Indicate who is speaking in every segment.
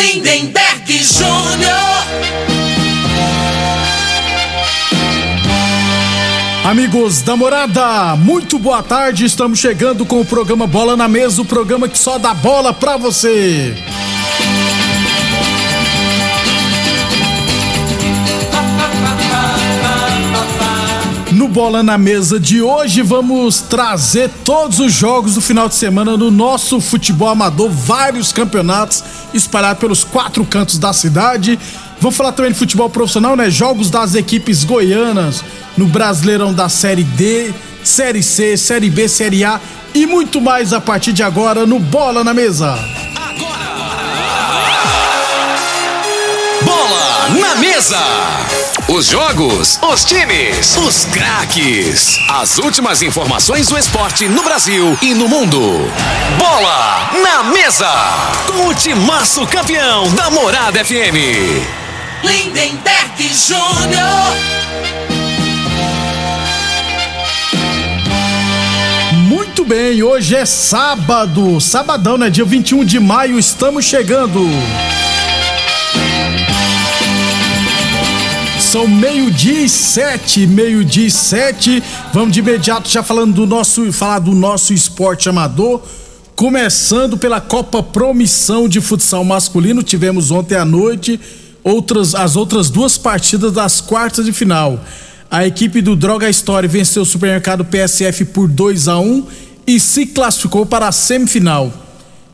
Speaker 1: Lindenberg Júnior.
Speaker 2: Amigos da morada, muito boa tarde. Estamos chegando com o programa Bola na Mesa o programa que só dá bola pra você. Bola na Mesa de hoje, vamos trazer todos os jogos do final de semana no nosso futebol amador, vários campeonatos espalhados pelos quatro cantos da cidade. Vamos falar também de futebol profissional, né? Jogos das equipes goianas no Brasileirão da Série D, Série C, Série B, Série A e muito mais a partir de agora no Bola na Mesa.
Speaker 3: Bola na mesa. Os jogos, os times, os craques. As últimas informações do esporte no Brasil e no mundo. Bola na mesa. Com o timaço campeão da Morada FM.
Speaker 1: Lindenberg Júnior.
Speaker 2: Muito bem, hoje é sábado, sabadão, né? Dia 21 de maio, estamos chegando. São meio-dia e sete, meio-dia e sete. Vamos de imediato já falando do nosso, falar do nosso esporte amador. Começando pela Copa Promissão de Futsal Masculino, tivemos ontem à noite outras, as outras duas partidas das quartas de final. A equipe do Droga Story venceu o supermercado PSF por 2 a 1 e se classificou para a semifinal.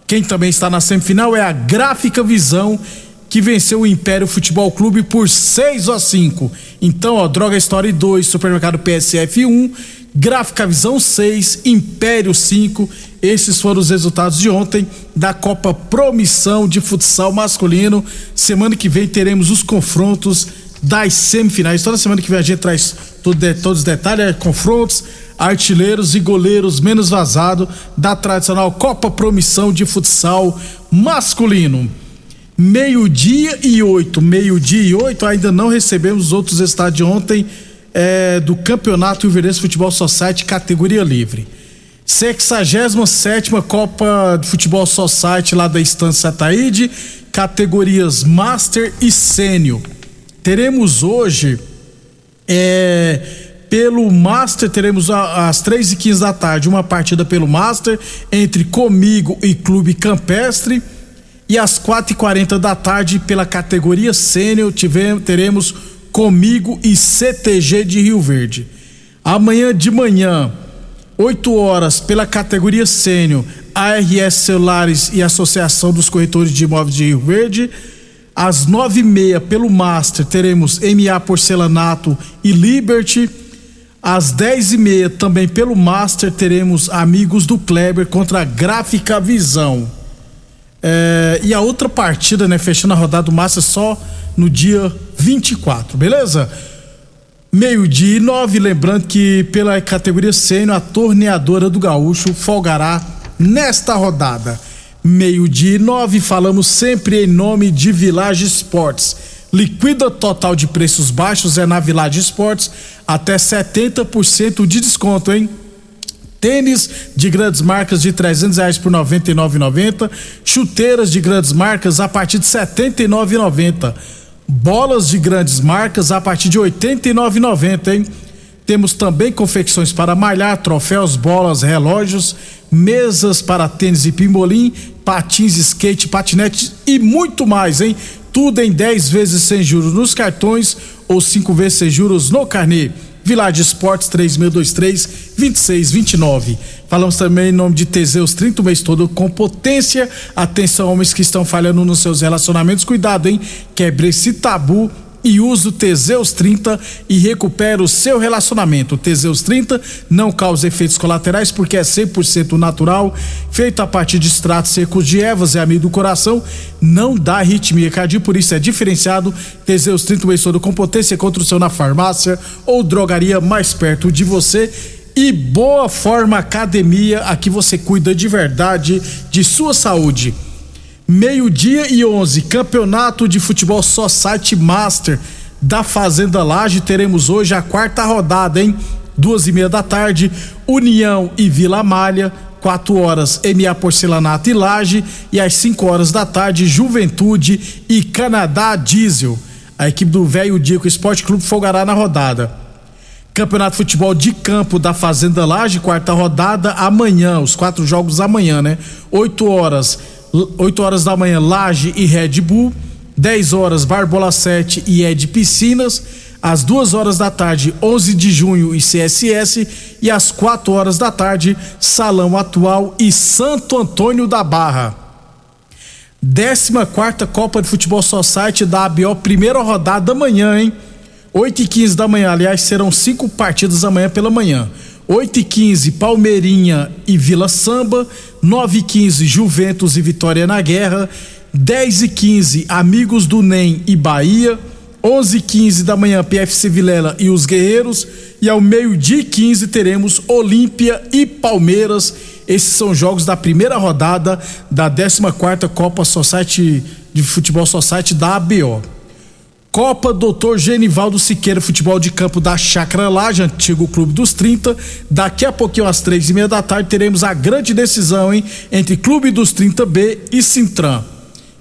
Speaker 2: Quem também está na semifinal é a Gráfica Visão, que venceu o Império Futebol Clube por 6 a 5. Então, ó, Droga Story 2, Supermercado PSF 1, Gráfica Visão 6, Império 5. Esses foram os resultados de ontem da Copa Promissão de Futsal Masculino. Semana que vem teremos os confrontos das semifinais. Toda semana que vem a gente traz todos os detalhes, é, confrontos, artilheiros e goleiros menos vazado da tradicional Copa Promissão de Futsal Masculino. Meio-dia e oito, meio-dia e oito, ainda não recebemos os outros estados de ontem é, do Campeonato Ilverense Futebol Society categoria livre. 67 Copa de Futebol Society lá da Estância Ataíde, categorias Master e Sênior. Teremos hoje, é, pelo Master, teremos às 3 e 15 da tarde uma partida pelo Master entre Comigo e Clube Campestre. E às 4h40 da tarde, pela categoria Sênior, teremos Comigo e CTG de Rio Verde. Amanhã de manhã, 8 horas, pela categoria Sênior, ARS Celulares e Associação dos Corretores de Imóveis de Rio Verde. Às nove e meia, pelo Master, teremos MA Porcelanato e Liberty. Às dez e meia, também pelo Master, teremos Amigos do Kleber contra Gráfica Visão. É, e a outra partida, né, fechando a rodada do Master só no dia 24, beleza? Meio-dia e nove, lembrando que pela categoria sênior, a torneadora do Gaúcho folgará nesta rodada. Meio-dia e nove, falamos sempre em nome de Village Esportes. Liquida total de preços baixos é na Village Esportes, até 70% de desconto, hein? Tênis de grandes marcas de 300 reais por 99,90. Chuteiras de grandes marcas a partir de 79,90. Bolas de grandes marcas a partir de 89,90, hein? Temos também confecções para malhar, troféus, bolas, relógios, mesas para tênis e pimbolim, patins, skate, patinete e muito mais, hein? Tudo em 10 vezes sem juros nos cartões ou 5 vezes sem juros no carnê. Village Esportes 3623 2629. Falamos também em nome de Teseus 30 o mês todo com potência. Atenção, homens que estão falhando nos seus relacionamentos. Cuidado, hein? Quebre esse tabu e use o Teseus 30 e recupera o seu relacionamento. O Teseus 30 não causa efeitos colaterais porque é 100% natural, feito a partir de extratos secos de ervas, é amigo do coração, não dá arritmia cardíaca, por isso é diferenciado. Teseus 30 mês todo com potência contra o seu na farmácia ou drogaria mais perto de você e Boa Forma Academia, aqui você cuida de verdade de sua saúde. Meio-dia e 11, Campeonato de Futebol Society Master da Fazenda Laje. Teremos hoje a quarta rodada, hein? Duas e meia da tarde, União e Vila Malha. Quatro horas, MA Porcelanato e Laje. E às 5 horas da tarde, Juventude e Canadá Diesel. A equipe do Velho Dico Esporte Clube folgará na rodada. Campeonato de Futebol de Campo da Fazenda Laje, quarta rodada, amanhã. Os quatro jogos amanhã, né? 8 horas. 8 horas da manhã, Laje e Red Bull. 10 horas, Barbola 7 e Ed Piscinas. Às 2 horas da tarde, 11 de junho e CSS. E às 4 horas da tarde, Salão Atual e Santo Antônio da Barra. 14 Copa de Futebol Society da ABO, primeira rodada amanhã, hein? 8 e 15 da manhã, aliás, serão cinco partidas amanhã pela manhã. 8 e 15 Palmeirinha e Vila Samba, 9 e 15 Juventus e Vitória na Guerra, 10 e 15 Amigos do NEM e Bahia, 11 e 15 da manhã PFC Vilela e os Guerreiros e ao meio-dia 15 teremos Olímpia e Palmeiras. Esses são jogos da primeira rodada da 14ª Copa Society de Futebol Society da ABO. Copa Doutor Genivaldo Siqueira Futebol de Campo da Chácara Laje, antigo Clube dos 30. Daqui a pouquinho, às três e meia da tarde, teremos a grande decisão, hein? Entre Clube dos 30B e Sintran.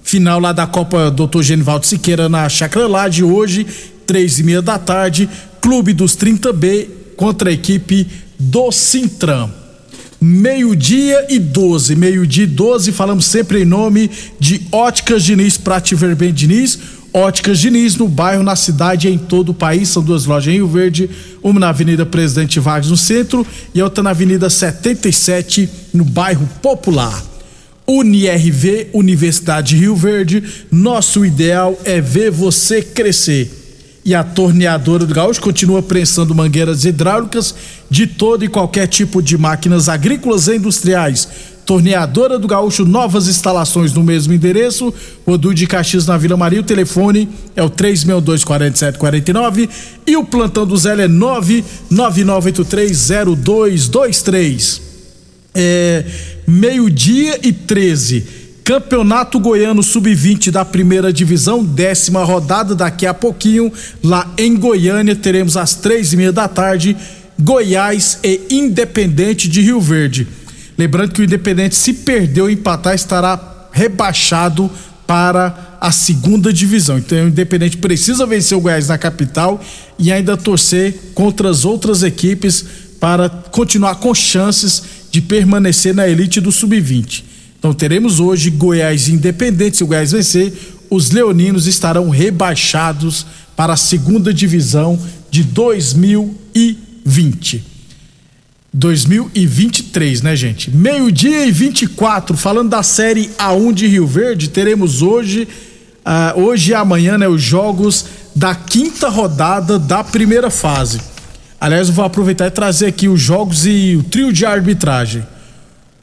Speaker 2: Final lá da Copa Doutor Genivaldo Siqueira na Chácara Laje, hoje, três e meia da tarde, Clube dos 30B contra a equipe do Sintran. Meio-dia e 12, meio-dia e 12, falamos sempre em nome de Óticas Diniz, Prate Verben Diniz Óticas Diniz, no bairro, na cidade e em todo o país. São duas lojas em Rio Verde, uma na Avenida Presidente Vargas, no centro, e outra na Avenida 77, no bairro Popular. UniRV, Universidade de Rio Verde, nosso ideal é ver você crescer. E a torneadora do Gaúcho continua prensando mangueiras hidráulicas de todo e qualquer tipo de máquinas agrícolas e industriais Torneadora do Gaúcho, novas instalações no mesmo endereço. Rodu de Caxias na Vila Maria. O telefone é o 362-4749 e o plantão do Zé é 999830223. É, meio-dia e 13. Campeonato Goiano Sub-20 da primeira divisão, décima rodada daqui a pouquinho, lá em Goiânia, teremos às três e meia da tarde, Goiás e Independente de Rio Verde. Lembrando que o Independente, se perder ou empatar, estará rebaixado para a segunda divisão. Então o Independente precisa vencer o Goiás na capital e ainda torcer contra as outras equipes para continuar com chances de permanecer na elite do sub-20. Então teremos hoje Goiás Independente. Se o Goiás vencer, os leoninos estarão rebaixados para a segunda divisão de 2020. 2023, né, gente? Meio-dia e 24, falando da série A1 de Rio Verde, teremos hoje, uh, hoje e amanhã, né, os jogos da quinta rodada da primeira fase. Aliás, eu vou aproveitar e trazer aqui os jogos e o trio de arbitragem.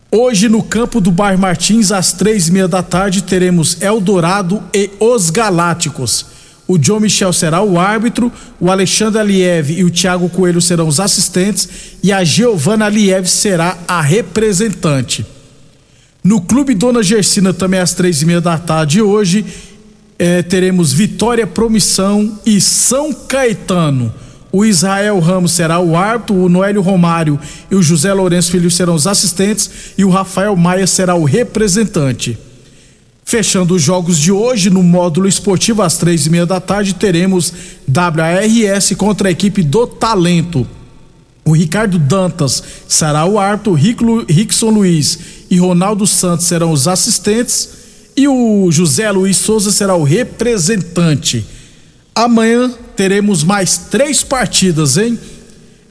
Speaker 2: Hoje, no campo do Bairro Martins, às três e meia da tarde, teremos Eldorado e os Galácticos o John Michel será o árbitro, o Alexandre Aliev e o Thiago Coelho serão os assistentes e a Giovana Aliev será a representante. No Clube Dona Gersina, também às três e meia da tarde hoje, eh, teremos Vitória Promissão e São Caetano. O Israel Ramos será o árbitro, o Noélio Romário e o José Lourenço Filho serão os assistentes e o Rafael Maia será o representante. Fechando os jogos de hoje, no módulo esportivo, às três e meia da tarde, teremos WRS contra a equipe do Talento. O Ricardo Dantas será o árbitro, Rickson Luiz e Ronaldo Santos serão os assistentes e o José Luiz Souza será o representante. Amanhã teremos mais três partidas, hein?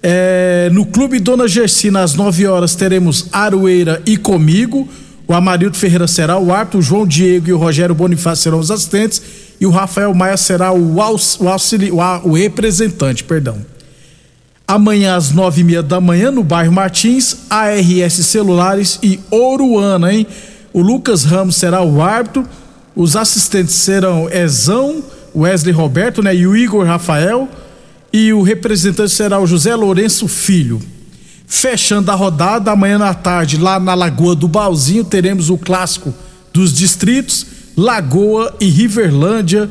Speaker 2: É, no Clube Dona Gersina, às 9 horas, teremos Aroeira e comigo. O Amarildo Ferreira será o árbitro, o João Diego e o Rogério Bonifácio serão os assistentes e o Rafael Maia será o, aux, o, auxili, o, o representante, perdão. Amanhã às nove e meia da manhã no bairro Martins, ARS Celulares e Oruana, hein? O Lucas Ramos será o árbitro, os assistentes serão Ezão, Wesley Roberto, né? E o Igor Rafael e o representante será o José Lourenço Filho. Fechando a rodada, amanhã à tarde, lá na Lagoa do Balzinho, teremos o clássico dos distritos, Lagoa e Riverlândia,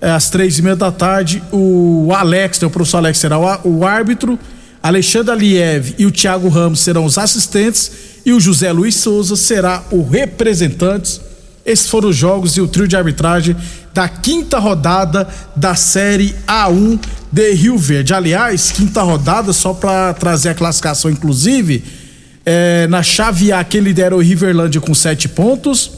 Speaker 2: eh, às três e meia da tarde. O Alex, né, o professor Alex será o, árbitro, Alexandre Aliev e o Thiago Ramos serão os assistentes e o José Luiz Souza será o representante. Esses foram os jogos e o trio de arbitragem da quinta rodada da Série A1 de Rio Verde. Aliás, quinta rodada, só para trazer a classificação, inclusive, é, na chave A, quem lidera o Riverlândia com sete pontos.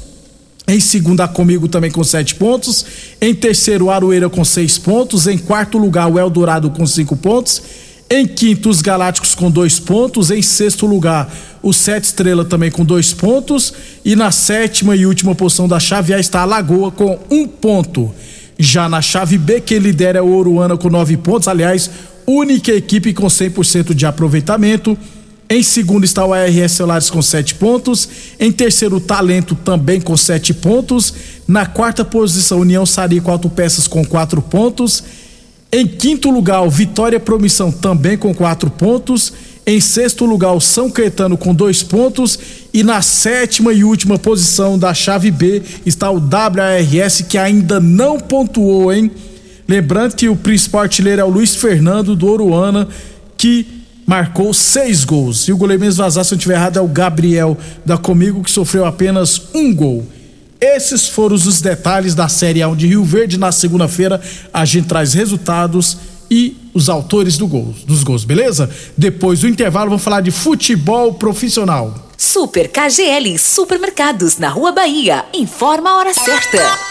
Speaker 2: Em segundo, a Comigo também com sete pontos. Em terceiro, Aroeira com seis pontos. Em quarto lugar, o Eldorado com cinco pontos. Em quinto, os Galácticos com dois pontos. Em sexto lugar, o Sete Estrela também com dois pontos. E na sétima e última posição da chave A está a Lagoa com um ponto. Já na chave B, quem lidera é o Oruana com nove pontos. Aliás, única equipe com 100% de aproveitamento. Em segundo está o ARS Celulares com sete pontos. Em terceiro, o Talento também com sete pontos. Na quarta posição, União Sarico Autopeças com quatro pontos. Em quinto lugar, Vitória Promissão também com quatro pontos. Em sexto lugar, o São Caetano com dois pontos. E na sétima e última posição da chave B está o WRS, que ainda não pontuou, hein? Lembrando que o principal artilheiro é o Luiz Fernando do Oruana, que marcou seis gols. E o goleiro mesmo vazar, se eu não estiver errado, é o Gabriel da Comigo, que sofreu apenas um gol. Esses foram os detalhes da Série A de Rio Verde. Na segunda-feira a gente traz resultados e os autores do gol, dos gols, beleza? Depois do intervalo vamos falar de futebol profissional.
Speaker 4: Super KGL Supermercados na Rua Bahia. Informa a hora certa.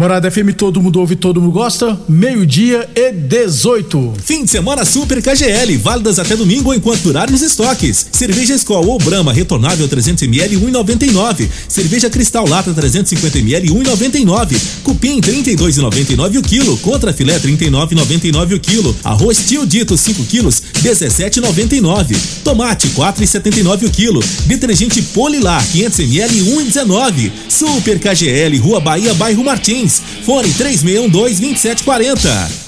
Speaker 2: Morada FM, todo mundo ouve, todo mundo gosta. Meio-dia e 18.
Speaker 5: Fim de semana Super KGL, válidas até domingo enquanto durarem os estoques. Cerveja Skol ou Brahma retornável 300ml 1,99. Cerveja Cristal Lata 350ml 1,99. Cupim 32,99 o quilo. Contra filé 39,99 o quilo. Arroz Tio Dito 5 quilos 17,99. Tomate 4,79 o quilo. Detergente Polilar 500ml 1,19. Super KGL, Rua Bahia, Bairro Martins. Fone 3612-2740.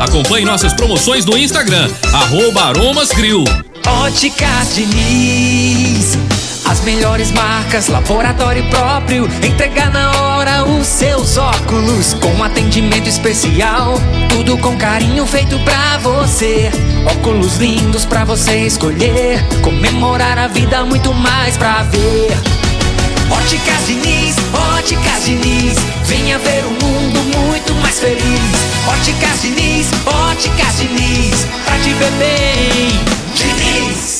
Speaker 6: Acompanhe nossas promoções no Instagram, arroba.
Speaker 7: Óticas Diniz As melhores marcas, laboratório próprio. Entregar na hora os seus óculos. Com atendimento especial. Tudo com carinho feito pra você. Óculos lindos pra você escolher. Comemorar a vida, muito mais pra ver. Óticas Diniz, Óticas Diniz, venha ver um mundo feliz. Óticas Diniz, Óticas Diniz, pra te ver bem. Diniz.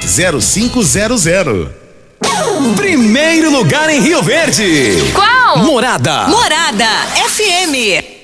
Speaker 8: 0500.
Speaker 3: Primeiro lugar em Rio Verde.
Speaker 9: Qual?
Speaker 3: Morada.
Speaker 9: Morada FM.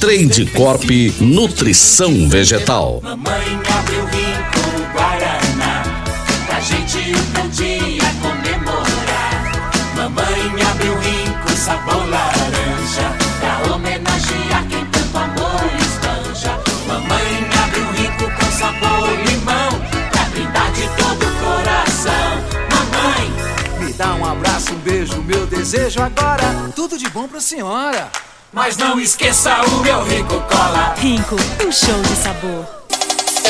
Speaker 10: Trade Corp Nutrição Vegetal.
Speaker 1: Mamãe abriu rico Guaraná, pra gente um dia comemorar. Mamãe abriu rico sabor laranja, pra homenagear quem tanto amor espanja. Mamãe abriu rico com sabor limão, pra brindar de todo o coração. Mamãe,
Speaker 11: Me dá um abraço, um beijo, meu desejo agora. Tudo de bom pra senhora.
Speaker 1: Mas não esqueça o meu rico cola.
Speaker 9: Rico, um show de sabor.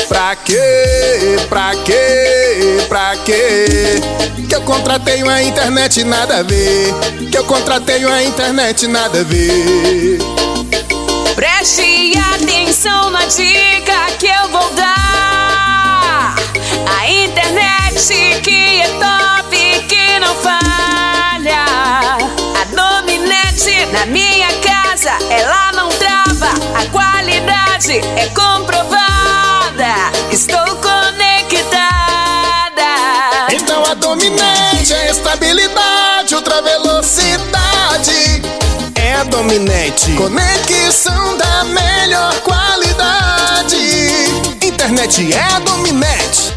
Speaker 12: Pra quê? Pra quê? Pra quê? Que eu contratei uma internet nada a ver. Que eu contratei uma internet nada a ver.
Speaker 9: Preste atenção na dica que eu vou dar. A internet que é top, que não falha. A dominante na minha casa, ela não trava. A qualidade é comprovada. Estou conectada.
Speaker 12: Então a dominante é estabilidade, ultra velocidade. É a dominante. Conexão da melhor qualidade. Internet é a dominante.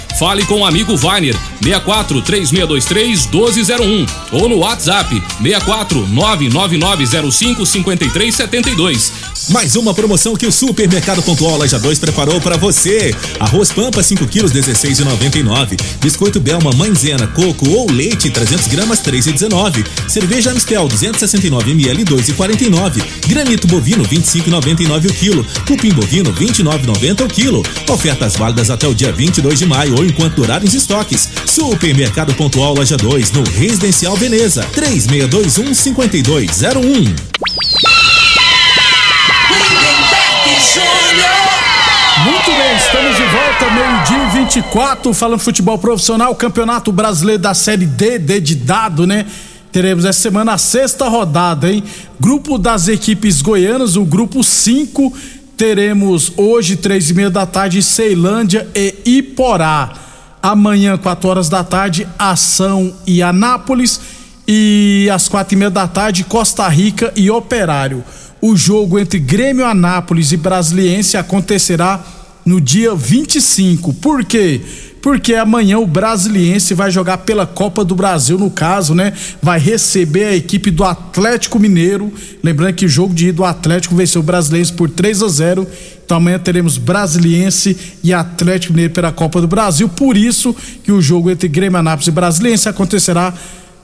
Speaker 6: Fale com o amigo Vainer 64 3623 1201 ou no WhatsApp 64 99905 5372.
Speaker 5: Mais uma promoção que o Supermercado Pontual Loja 2 preparou para você. Arroz Pampa 5 quilos 16,99. Biscoito Belma Mãezena Coco ou leite 300 gramas 3,19. Cerveja Amistel 269 ml 2,49. Granito bovino 25,99 o quilo. Cupim bovino 29,90 o quilo. Ofertas válidas até o dia 22 de maio ou enquanto durarem os estoques. Supermercado Pontual Loja 2 no Residencial Veneza 3621 5201.
Speaker 2: Muito bem, estamos de volta, meio-dia e 24, falando futebol profissional, Campeonato Brasileiro da Série D, D de dado, né? Teremos essa semana a sexta rodada, hein? Grupo das equipes goianas, o grupo 5, teremos hoje, três e meia da tarde, Ceilândia e Iporá. Amanhã, 4 horas da tarde, Ação e Anápolis. E às quatro e meia da tarde, Costa Rica e Operário. o jogo entre Grêmio Anápolis e Brasiliense acontecerá no dia 25. Por quê? Porque amanhã o Brasiliense vai jogar pela Copa do Brasil, no caso, né? Vai receber a equipe do Atlético Mineiro. Lembrando que o jogo de ida do Atlético venceu o Brasiliense por 3 a 0. Então amanhã teremos Brasiliense e Atlético Mineiro pela Copa do Brasil. Por isso que o jogo entre Grêmio Anápolis e Brasiliense acontecerá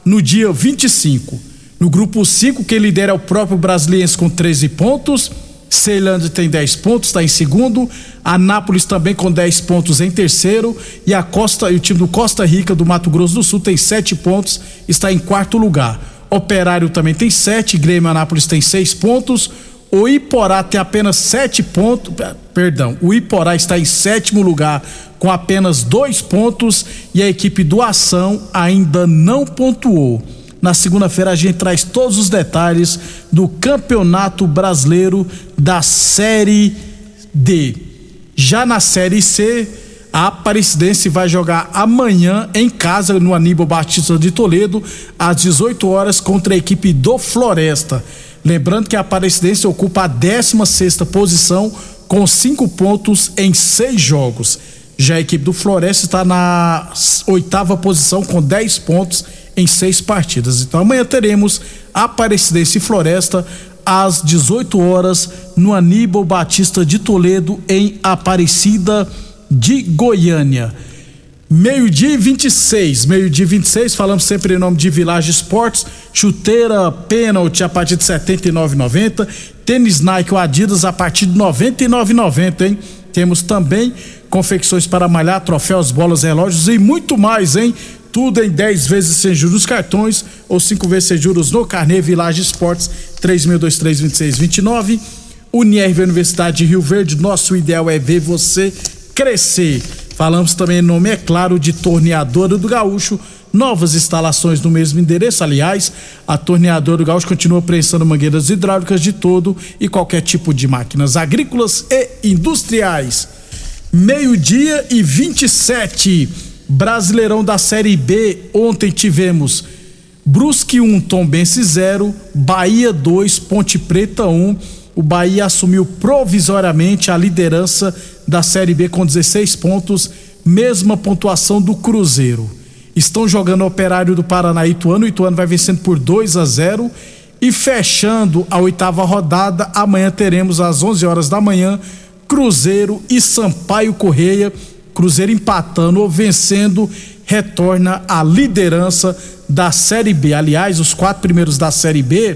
Speaker 2: no dia 25. No grupo 5, quem lidera é o próprio Brasiliense com 13 pontos. Ceilândia tem 10 pontos, está em segundo. Anápolis também com 10 pontos em terceiro. E a Costa, o time do Costa Rica do Mato Grosso do Sul tem 7 pontos, está em quarto lugar. Operário também tem 7, Grêmio Anápolis tem 6 pontos. O Iporá tem apenas 7 pontos. Perdão, o Iporá está em sétimo lugar com apenas 2 pontos. E a equipe do Ação ainda não pontuou. Na segunda-feira a gente traz todos os detalhes do Campeonato Brasileiro da Série D. Já na Série C, a Aparecidense vai jogar amanhã em casa no Aníbal Batista de Toledo às 18 horas contra a equipe do Floresta. Lembrando que a Aparecidense ocupa a 16 posição com cinco pontos em seis jogos. Já a equipe do Floresta está na oitava posição com 10 pontos em seis partidas. Então amanhã teremos Aparecidense e Floresta às 18 horas no Aníbal Batista de Toledo em Aparecida de Goiânia. Meio-dia e 26, meio-dia e 26, falamos sempre em nome de Village Esportes, chuteira pênalti a partir de R$ 79,90, tênis Nike ou Adidas a partir de R$ 99,90, hein? Temos também confecções para malhar, troféus, bolas, relógios e muito mais, hein? Tudo em 10 vezes sem juros cartões ou 5 vezes sem juros no Carnê Village Esportes 36232629. Unirv Universidade de Rio Verde, nosso ideal é ver você crescer. Falamos também nome, é claro, de Torneadora do Gaúcho. Novas instalações no mesmo endereço. Aliás, a Torneadora do Gaúcho continua prensando mangueiras hidráulicas de todo e qualquer tipo de máquinas agrícolas e industriais. Meio-dia e 27. Brasileirão da Série B. Ontem tivemos Brusque 1, Tombense 0, Bahia 2, Ponte Preta 1. O Bahia assumiu provisoriamente a liderança da Série B com 16 pontos, mesma pontuação do Cruzeiro. Estão jogando o Operário do Paraná e Ituano. O Ituano vai vencendo por 2 a 0 e fechando a oitava rodada, amanhã teremos às 11 horas da manhã Cruzeiro e Sampaio Correia. Cruzeiro empatando ou vencendo retorna à liderança da Série B. Aliás, os quatro primeiros da Série B,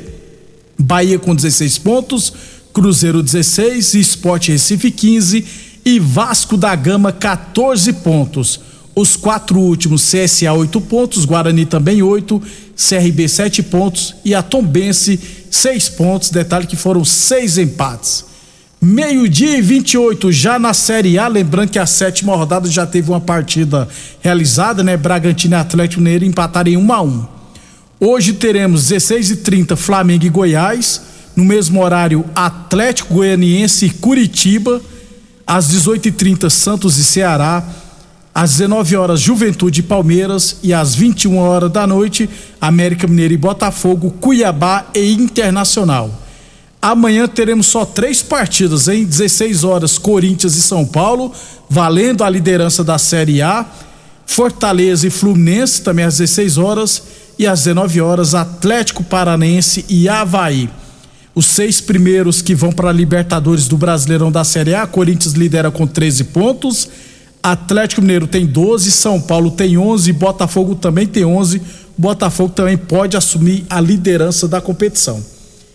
Speaker 2: Bahia com 16 pontos, Cruzeiro 16, Sport Recife 15 e Vasco da Gama 14 pontos. Os quatro últimos, CSA 8 pontos, Guarani também 8, CRB 7 pontos e a Tombense 6 pontos. Detalhe que foram seis empates. Meio-dia e 28 já na Série A, lembrando que a sétima rodada já teve uma partida realizada, né? Bragantino e Atlético Mineiro empataram em 1 a 1. Hoje teremos 16 e 30 Flamengo e Goiás, no mesmo horário Atlético Goianiense e Curitiba, às 18 e 30 Santos e Ceará, às 19 horas Juventude e Palmeiras e às 21 horas da noite América Mineiro e Botafogo, Cuiabá e Internacional. Amanhã teremos só três partidas, em 16 horas, Corinthians e São Paulo, valendo a liderança da Série A. Fortaleza e Fluminense, também às 16 horas. E às 19 horas, Atlético Paranense e Havaí. Os seis primeiros que vão para a Libertadores do Brasileirão da Série A, Corinthians lidera com 13 pontos. Atlético Mineiro tem 12, São Paulo tem 11, Botafogo também tem 11. Botafogo também pode assumir a liderança da competição.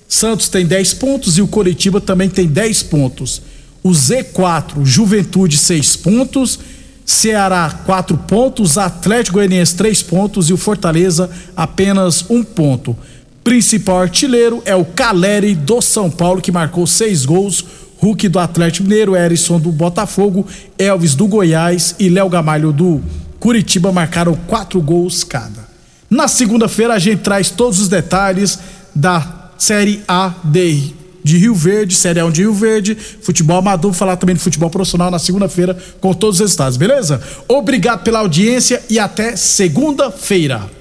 Speaker 2: Santos tem 10 pontos e o Coritiba também tem 10 pontos. O Z4, Juventude 6 pontos, Ceará 4 pontos, Atlético Goianiense 3 pontos e o Fortaleza apenas um ponto. Principal artilheiro é o Caleri do São Paulo, que marcou seis gols. Hulk do Atlético Mineiro, Erisson do Botafogo, Elvis do Goiás e Léo Gamalho do Curitiba marcaram quatro gols cada. Na segunda-feira a gente traz todos os detalhes da Série A de, de Rio Verde, Série A de Rio Verde, futebol amador, falar também de futebol profissional na segunda-feira com todos os resultados, beleza? Obrigado pela audiência e até segunda-feira.